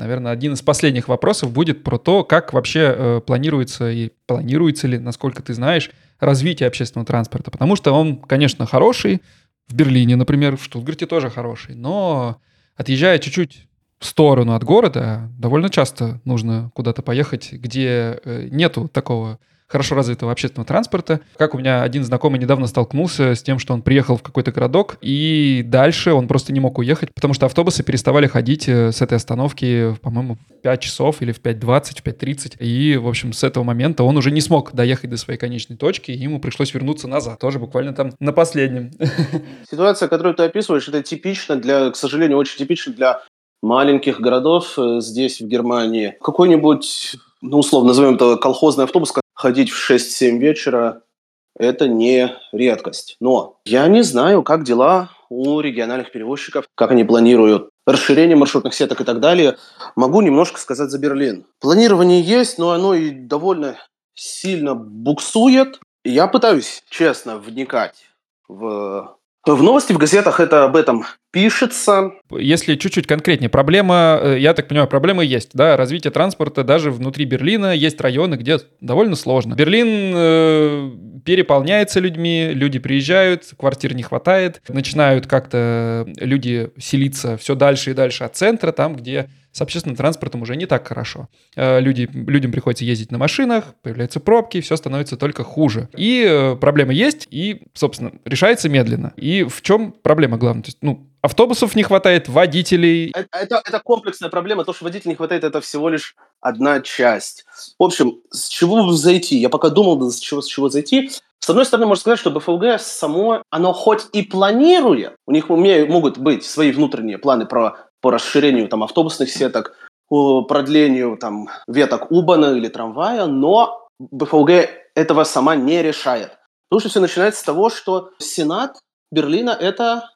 Наверное, один из последних вопросов будет про то, как вообще э, планируется и планируется ли, насколько ты знаешь, развитие общественного транспорта. Потому что он, конечно, хороший. В Берлине, например, в Штутгарте тоже хороший. Но отъезжая чуть-чуть в сторону от города, довольно часто нужно куда-то поехать, где э, нету такого хорошо развитого общественного транспорта. Как у меня один знакомый недавно столкнулся с тем, что он приехал в какой-то городок, и дальше он просто не мог уехать, потому что автобусы переставали ходить э, с этой остановки, по-моему, в 5 часов или в 5.20, в 5.30. И, в общем, с этого момента он уже не смог доехать до своей конечной точки, и ему пришлось вернуться назад, тоже буквально там на последнем. Ситуация, которую ты описываешь, это типично для, к сожалению, очень типично для маленьких городов э, здесь, в Германии. Какой-нибудь, ну, условно назовем это колхозный автобус, ходить в 6-7 вечера – это не редкость. Но я не знаю, как дела у региональных перевозчиков, как они планируют расширение маршрутных сеток и так далее. Могу немножко сказать за Берлин. Планирование есть, но оно и довольно сильно буксует. Я пытаюсь честно вникать в в новости в газетах это об этом пишется. Если чуть-чуть конкретнее, проблема, э, я так понимаю, проблемы есть, да, развитие транспорта даже внутри Берлина, есть районы, где довольно сложно. Берлин э, переполняется людьми, люди приезжают, квартир не хватает, начинают как-то люди селиться все дальше и дальше от центра, там, где с общественным транспортом уже не так хорошо. Э, люди, людям приходится ездить на машинах, появляются пробки, все становится только хуже. И э, проблема есть, и, собственно, решается медленно. И в чем проблема главная? То есть, ну, автобусов не хватает, водителей. Это, это, это комплексная проблема. То, что водителей не хватает, это всего лишь одна часть. В общем, с чего зайти? Я пока думал, с чего, с чего зайти. С одной стороны, можно сказать, что БФУГ само, оно хоть и планирует, у них могут быть свои внутренние планы про по расширению там, автобусных сеток, продлению там, веток Убана или трамвая, но БФУГ этого сама не решает. Потому что все начинается с того, что Сенат Берлина – это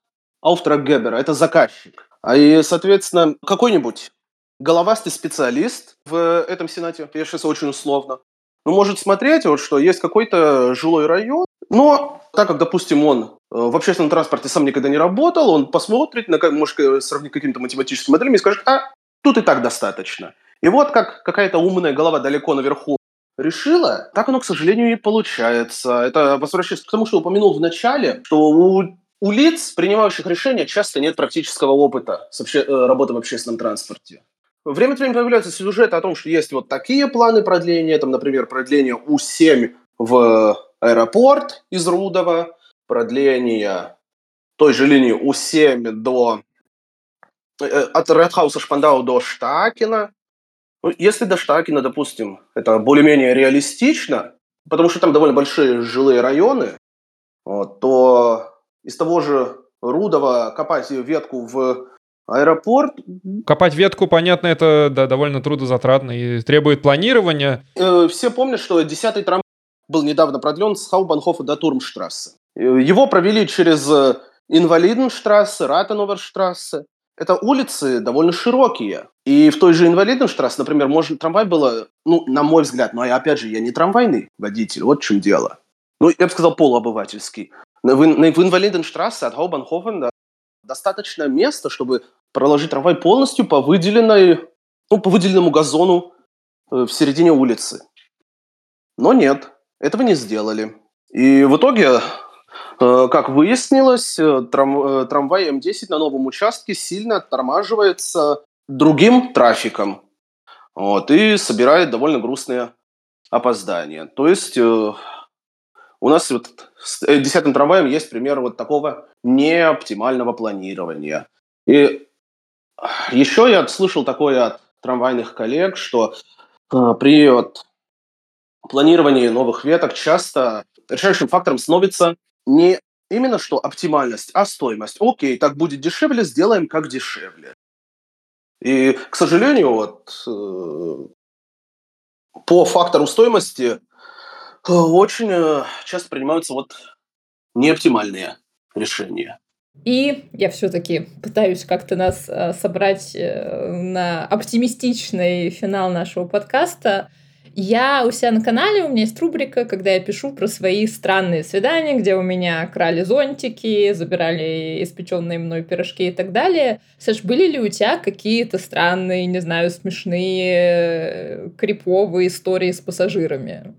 Ауфтраггебер, это заказчик. А и, соответственно, какой-нибудь головастый специалист в этом Сенате, я сейчас очень условно, ну, может смотреть, вот, что есть какой-то жилой район, но так как, допустим, он в общественном транспорте сам никогда не работал, он посмотрит, на, может сравнить какими-то математическими моделями и скажет, а, тут и так достаточно. И вот как какая-то умная голова далеко наверху решила, так оно, к сожалению, и получается. Это возвращаясь к тому, что упомянул в начале, что у, у лиц, принимающих решения, часто нет практического опыта с обще, э, работы в общественном транспорте. Время от времени появляются сюжеты о том, что есть вот такие планы продления, там, например, продление У-7 в аэропорт из Рудова, продление той же линии У-7 до э, от Редхауса Шпандау до Штакина, ну, если до Штакина, допустим, это более-менее реалистично, потому что там довольно большие жилые районы, вот, то из того же Рудова копать ветку в аэропорт... Копать ветку, понятно, это да, довольно трудозатратно и требует планирования. Э, все помнят, что 10-й трамвай был недавно продлен с Хаубанхофа до Турмштрассе. Э, его провели через Инвалиденштрассе, Ратеноверштрассе это улицы довольно широкие. И в той же Инвалиденштрассе, например, может, трамвай было, ну, на мой взгляд, но я, опять же, я не трамвайный водитель, вот в чем дело. Ну, я бы сказал, полуобывательский. В, в Инвалиденштрассе от Хаубанхофена достаточно места, чтобы проложить трамвай полностью по выделенной, ну, по выделенному газону э, в середине улицы. Но нет, этого не сделали. И в итоге Э, как выяснилось, э, трам, трамвай М10 на новом участке сильно оттормаживается другим трафиком вот, и собирает довольно грустные опоздания. То есть у нас вот с десятым трамваем есть пример вот такого неоптимального планирования. И еще я слышал такое от трамвайных коллег, что при вот, планировании новых веток часто решающим фактором становится не именно что оптимальность, а стоимость. Окей, так будет дешевле, сделаем как дешевле. И, к сожалению, вот э, по фактору стоимости э, очень э, часто принимаются вот неоптимальные решения. И я все-таки пытаюсь как-то нас э, собрать э, на оптимистичный финал нашего подкаста. Я у себя на канале, у меня есть рубрика, когда я пишу про свои странные свидания, где у меня крали зонтики, забирали испеченные мной пирожки и так далее. Саш, были ли у тебя какие-то странные, не знаю, смешные, криповые истории с пассажирами?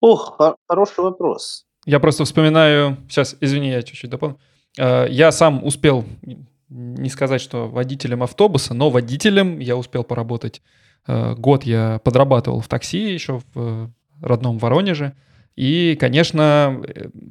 Ох, хороший вопрос. Я просто вспоминаю... Сейчас, извини, я чуть-чуть дополню. Э, я сам успел, не сказать, что водителем автобуса, но водителем я успел поработать Э, год я подрабатывал в такси еще в э, родном Воронеже. И, конечно,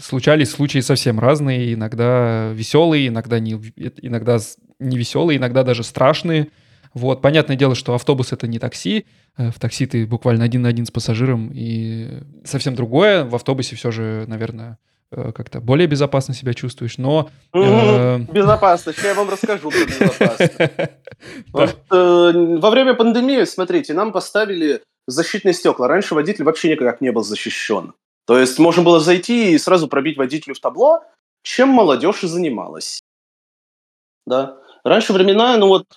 случались случаи совсем разные, иногда веселые, иногда не, иногда не веселые, иногда даже страшные. Вот, понятное дело, что автобус это не такси, в такси ты буквально один на один с пассажиром, и совсем другое. В автобусе все же, наверное, Э, как-то более безопасно себя чувствуешь, но... Э... Безопасность, я вам расскажу про безопасность. Э, во время пандемии, смотрите, нам поставили защитные стекла. Раньше водитель вообще никак не был защищен. То есть можно было зайти и сразу пробить водителю в табло, чем молодежь и занималась. Да. Раньше времена, ну вот, э,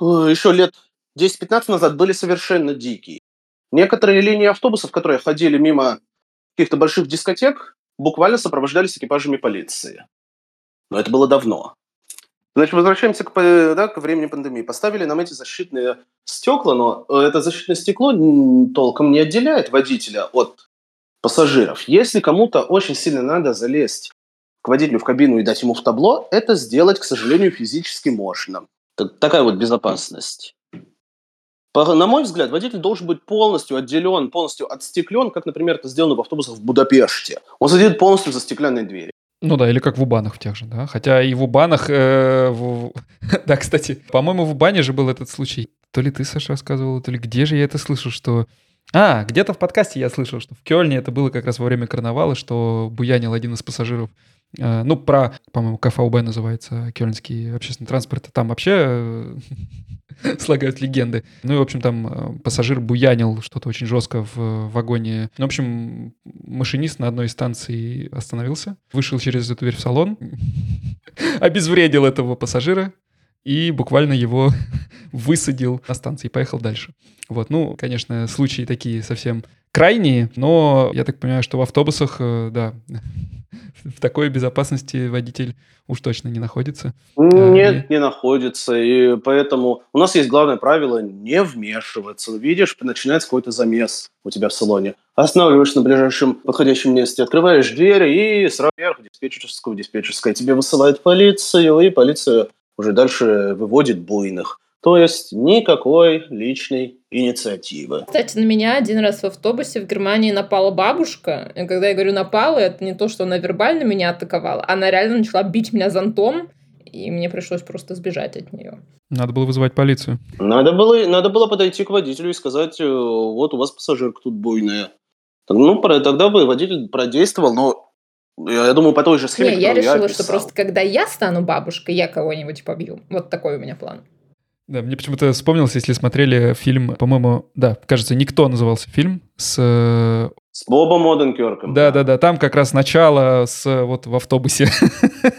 еще лет 10-15 назад были совершенно дикие. Некоторые линии автобусов, которые ходили мимо каких-то больших дискотек буквально сопровождались экипажами полиции. Но это было давно. Значит, возвращаемся к, да, к времени пандемии. Поставили нам эти защитные стекла, но э, это защитное стекло толком не отделяет водителя от пассажиров. Если кому-то очень сильно надо залезть к водителю в кабину и дать ему в табло, это сделать, к сожалению, физически можно. Такая вот безопасность. На мой взгляд, водитель должен быть полностью отделен, полностью отстеклен, как, например, это сделано в автобусах в Будапеште. Он сидит полностью за стеклянной дверью. Ну да, или как в Убанах в тех же, да. Хотя и в Убанах... Э, в... да, кстати, по-моему, в Убане же был этот случай. То ли ты, Саша, рассказывал, то ли где же я это слышал, что... А, где-то в подкасте я слышал, что в Кёльне это было как раз во время карнавала, что буянил один из пассажиров ну, про, по-моему, КФУБ называется, Кёльнский общественный транспорт. Там вообще э, слагают легенды. Ну и, в общем, там э, пассажир буянил что-то очень жестко в вагоне. Ну, в общем, машинист на одной из станций остановился, вышел через эту дверь в салон, обезвредил этого пассажира и буквально его высадил на станции и поехал дальше. Вот, ну, конечно, случаи такие совсем крайние, но я так понимаю, что в автобусах, да, в такой безопасности водитель уж точно не находится. Нет, и... не находится. И поэтому у нас есть главное правило не вмешиваться. Видишь, начинается какой-то замес у тебя в салоне. Останавливаешься на ближайшем подходящем месте, открываешь дверь и сразу вверх диспетчерскую, диспетчерская. Тебе высылает полицию, и полиция уже дальше выводит буйных. То есть никакой личной инициативы. Кстати, на меня один раз в автобусе в Германии напала бабушка. И когда я говорю напала, это не то, что она вербально меня атаковала, она реально начала бить меня зонтом, и мне пришлось просто сбежать от нее. Надо было вызывать полицию. Надо было, надо было подойти к водителю и сказать, э, вот у вас пассажирка тут буйная. Ну, тогда бы водитель продействовал, но я думаю, по той же схеме. Не, я решила, я что просто когда я стану бабушкой, я кого-нибудь побью. Вот такой у меня план. Да, мне почему-то вспомнилось, если смотрели фильм, по-моему, да, кажется, «Никто» назывался фильм с... С Бобом Оденкерком. Да, да, да, там как раз начало с вот в автобусе.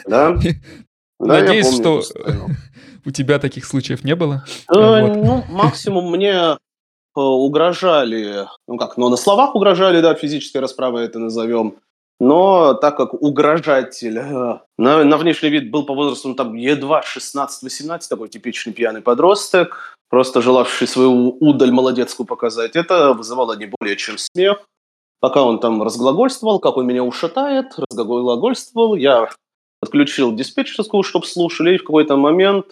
Да? Надеюсь, что у тебя таких случаев не было. Ну, максимум мне э, угрожали, ну как, ну на словах угрожали, да, физической расправой это назовем. Но так как угрожатель э, на, на внешний вид был по возрасту ну, там едва 16-18, такой типичный пьяный подросток, просто желавший свою удаль молодецкую показать, это вызывало не более чем смех. Пока он там разглагольствовал, как он меня ушатает, разглагольствовал, я отключил диспетчерскую, чтобы слушали, и в какой-то момент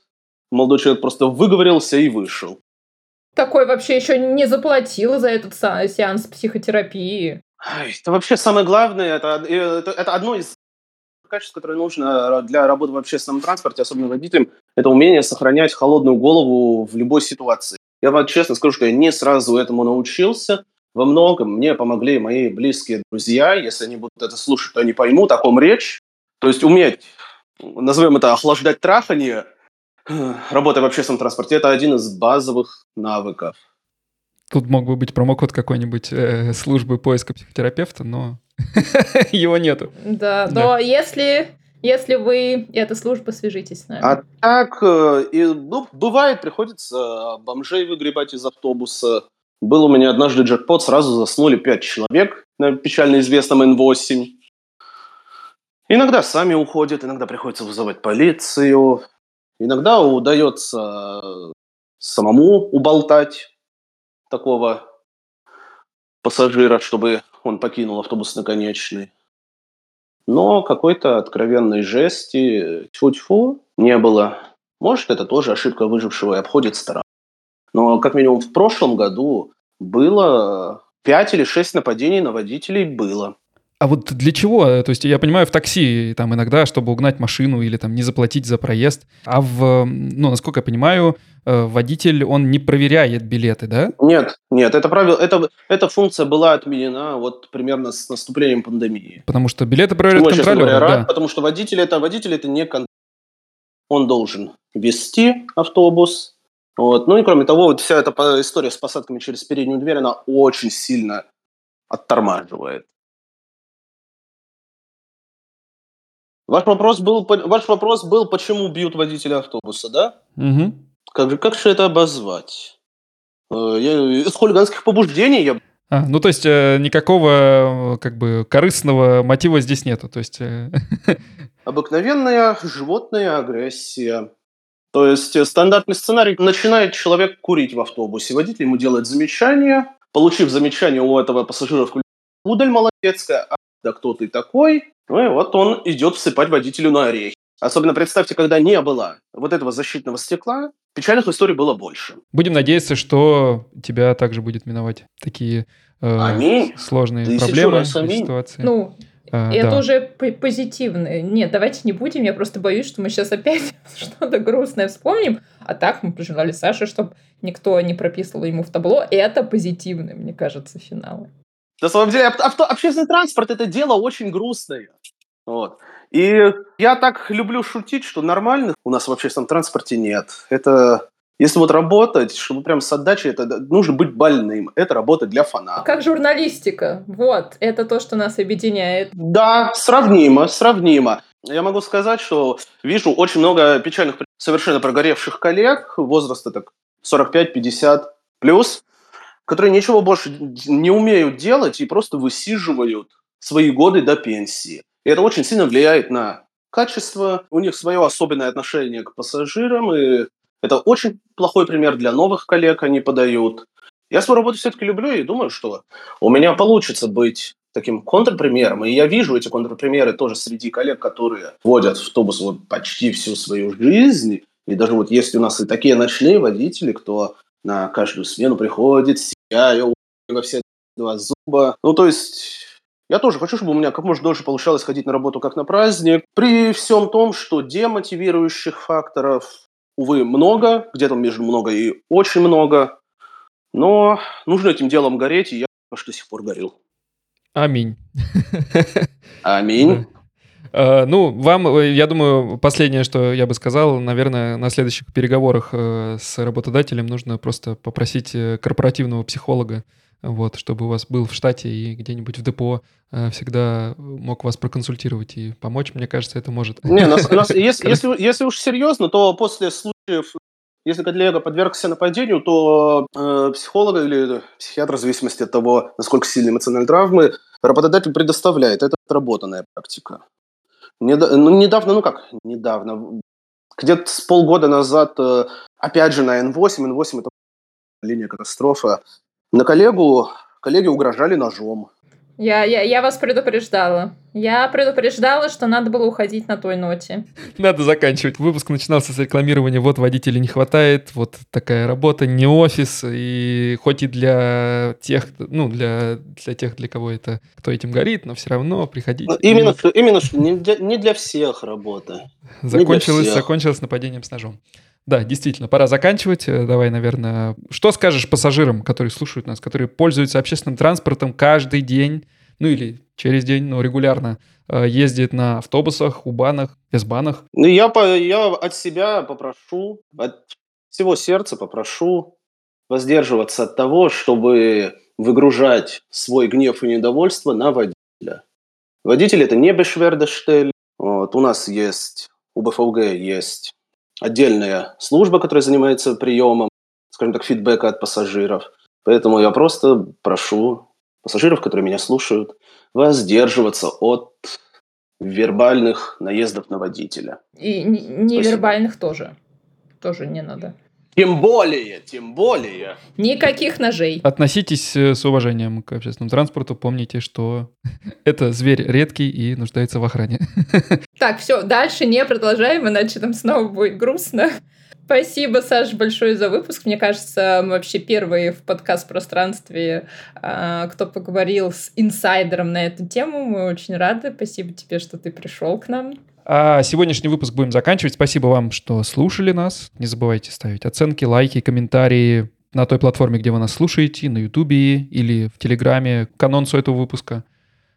молодой человек просто выговорился и вышел. Такой вообще еще не заплатил за этот сеанс психотерапии. Это вообще самое главное, это, это, это одно из качеств, которое нужно для работы в общественном транспорте, особенно водителям, это умение сохранять холодную голову в любой ситуации. Я вам честно скажу, что я не сразу этому научился. Во многом мне помогли мои близкие друзья. Если они будут это слушать, то они поймут, о ком речь. То есть уметь, назовем это, охлаждать трахание, работая в общественном транспорте, это один из базовых навыков. Тут мог бы быть промокод какой-нибудь э, службы поиска психотерапевта, но его нету. Да, но если если вы эта служба, свяжитесь с нами. А так, э, и, ну, бывает, приходится бомжей выгребать из автобуса. Был у меня однажды джекпот, сразу заснули пять человек на печально известном Н8. Иногда сами уходят, иногда приходится вызывать полицию. Иногда удается самому уболтать такого пассажира, чтобы он покинул автобус наконечный. Но какой-то откровенной жести тьфу-тьфу не было. Может, это тоже ошибка выжившего и обходит сторону. Но как минимум в прошлом году было 5 или 6 нападений на водителей было. А вот для чего? То есть я понимаю, в такси там иногда, чтобы угнать машину или там не заплатить за проезд. А в, ну, насколько я понимаю, э, водитель, он не проверяет билеты, да? Нет, нет, это правило, это, эта функция была отменена вот примерно с наступлением пандемии. Потому что билеты проверяют контролеры, говоря, да. Потому что водитель это, водитель это не кон... Он должен вести автобус, вот. Ну и кроме того, вот вся эта история с посадками через переднюю дверь, она очень сильно оттормаживает. Ваш вопрос был, ваш вопрос был, почему бьют водителя автобуса, да? Угу. Как же, как же это обозвать? Э, я, из хулиганских побуждений я... А, ну, то есть э, никакого э, как бы корыстного мотива здесь нету, то есть... Э... Обыкновенная животная агрессия. То есть э, стандартный сценарий. Начинает человек курить в автобусе, водитель ему делает замечание, получив замечание у этого пассажира, удаль молодецкая, да кто ты такой? Ну и вот он идет всыпать водителю на орехи. Особенно представьте, когда не было вот этого защитного стекла, печальных историй было больше. Будем надеяться, что тебя также будет миновать такие э, сложные Тысячу проблемы раз, аминь. ситуации. Ну, а, это да. уже позитивно. Нет, давайте не будем. Я просто боюсь, что мы сейчас опять что-то грустное вспомним. А так мы пожелали Саше, чтобы никто не прописывал ему в табло. Это позитивный, мне кажется, финал. На самом деле, авто, общественный транспорт – это дело очень грустное. Вот. И я так люблю шутить, что нормальных у нас в общественном транспорте нет. Это если вот работать, чтобы прям с отдачей, это нужно быть больным. Это работа для фанатов. Как журналистика. Вот, это то, что нас объединяет. Да, сравнимо, сравнимо. Я могу сказать, что вижу очень много печальных, совершенно прогоревших коллег возраста так 45-50 плюс, которые ничего больше не умеют делать и просто высиживают свои годы до пенсии. И это очень сильно влияет на качество. У них свое особенное отношение к пассажирам, и это очень плохой пример для новых коллег они подают. Я свою работу все-таки люблю и думаю, что у меня получится быть таким контрпримером. И я вижу эти контрпримеры тоже среди коллег, которые водят автобус вот почти всю свою жизнь. И даже вот есть у нас и такие ночные водители, кто на каждую смену приходит, сияя во все два зуба. Ну, то есть я тоже хочу, чтобы у меня как можно дольше получалось ходить на работу как на праздник. При всем том, что демотивирующих факторов, увы, много, где-то между много и очень много. Но нужно этим делом гореть, и я что до сих пор горел. Аминь. Аминь. Uh, ну, вам, э, я думаю, последнее, что я бы сказал, наверное, на следующих переговорах uh, с работодателем нужно просто попросить э, корпоративного психолога, вот, чтобы у вас был в штате и где-нибудь в депо всегда мог вас проконсультировать и помочь, мне кажется, это может. Не, нас, нас, если, если, если уж серьезно, то после случаев если коллега подвергся нападению, то э, психолога или психиатра, в зависимости от того, насколько сильны эмоциональные травмы, работодатель предоставляет. Это отработанная практика. Ну, недавно, ну как, недавно, где-то с полгода назад, э, опять же на N8, N8 это линия катастрофа, на коллегу, коллеги угрожали ножом. Я, я, я вас предупреждала. Я предупреждала, что надо было уходить на той ноте. Надо заканчивать. Выпуск начинался с рекламирования «Вот водителей не хватает», вот такая работа, не офис, и хоть и для тех, ну, для, для тех, для кого это, кто этим горит, но все равно приходите. Ну, именно, именно не, для, не для всех работа. Закончилось, всех. закончилось нападением с ножом. Да, действительно, пора заканчивать. Э, давай, наверное, что скажешь пассажирам, которые слушают нас, которые пользуются общественным транспортом каждый день, ну или через день, но регулярно э, ездит на автобусах, убанах, безбанах? Ну, я, я от себя попрошу, от всего сердца попрошу воздерживаться от того, чтобы выгружать свой гнев и недовольство на водителя. Водитель – это не Бешвердештель. Вот, у нас есть, у БФУГ есть отдельная служба, которая занимается приемом, скажем так, фидбэка от пассажиров. Поэтому я просто прошу пассажиров, которые меня слушают, воздерживаться от вербальных наездов на водителя. И невербальных тоже. Тоже не надо. Тем более, тем более. Никаких ножей. Относитесь э, с уважением к общественному транспорту. Помните, что это зверь редкий и нуждается в охране. Так, все, дальше не продолжаем, иначе там снова будет грустно. Спасибо, Саш, большое за выпуск. Мне кажется, мы вообще первые в подкаст-пространстве, а, кто поговорил с инсайдером на эту тему. Мы очень рады. Спасибо тебе, что ты пришел к нам. А сегодняшний выпуск будем заканчивать. Спасибо вам, что слушали нас. Не забывайте ставить оценки, лайки, комментарии на той платформе, где вы нас слушаете, на Ютубе или в Телеграме к анонсу этого выпуска.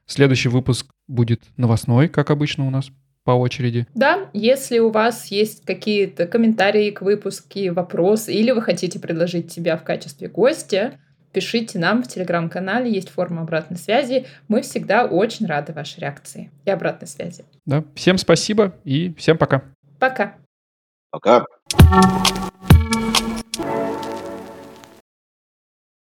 Следующий выпуск будет новостной, как обычно у нас по очереди. Да, если у вас есть какие-то комментарии к выпуску, вопросы, или вы хотите предложить себя в качестве гостя, пишите нам в телеграм-канале, есть форма обратной связи. Мы всегда очень рады вашей реакции и обратной связи. Да, всем спасибо и всем пока. Пока. Пока.